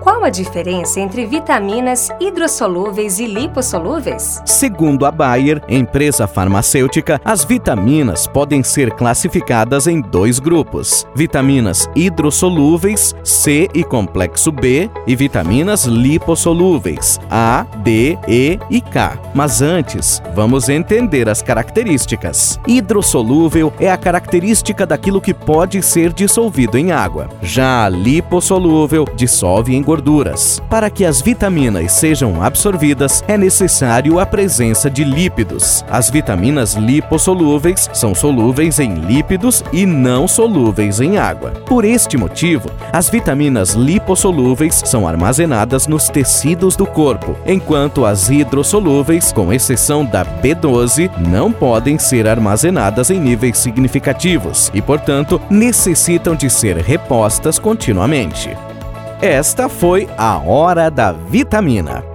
Qual a diferença entre vitaminas hidrossolúveis e lipossolúveis? Segundo a Bayer, empresa farmacêutica, as vitaminas podem ser classificadas em dois grupos: vitaminas hidrossolúveis, C e complexo B, e vitaminas lipossolúveis, A, D, E e K. Mas antes, vamos entender as características. Hidrossolúvel é a característica daquilo que pode ser dissolvido em água. Já lipossolúvel dissolve em gorduras. Para que as vitaminas sejam absorvidas, é necessário a presença de lípidos. As vitaminas lipossolúveis são solúveis em lípidos e não solúveis em água. Por este motivo, as vitaminas lipossolúveis são armazenadas nos tecidos do corpo, enquanto as hidrossolúveis, com exceção da B12, não podem ser armazenadas em níveis significativos e, portanto, necessitam de ser repostas continuamente. Esta foi a Hora da Vitamina.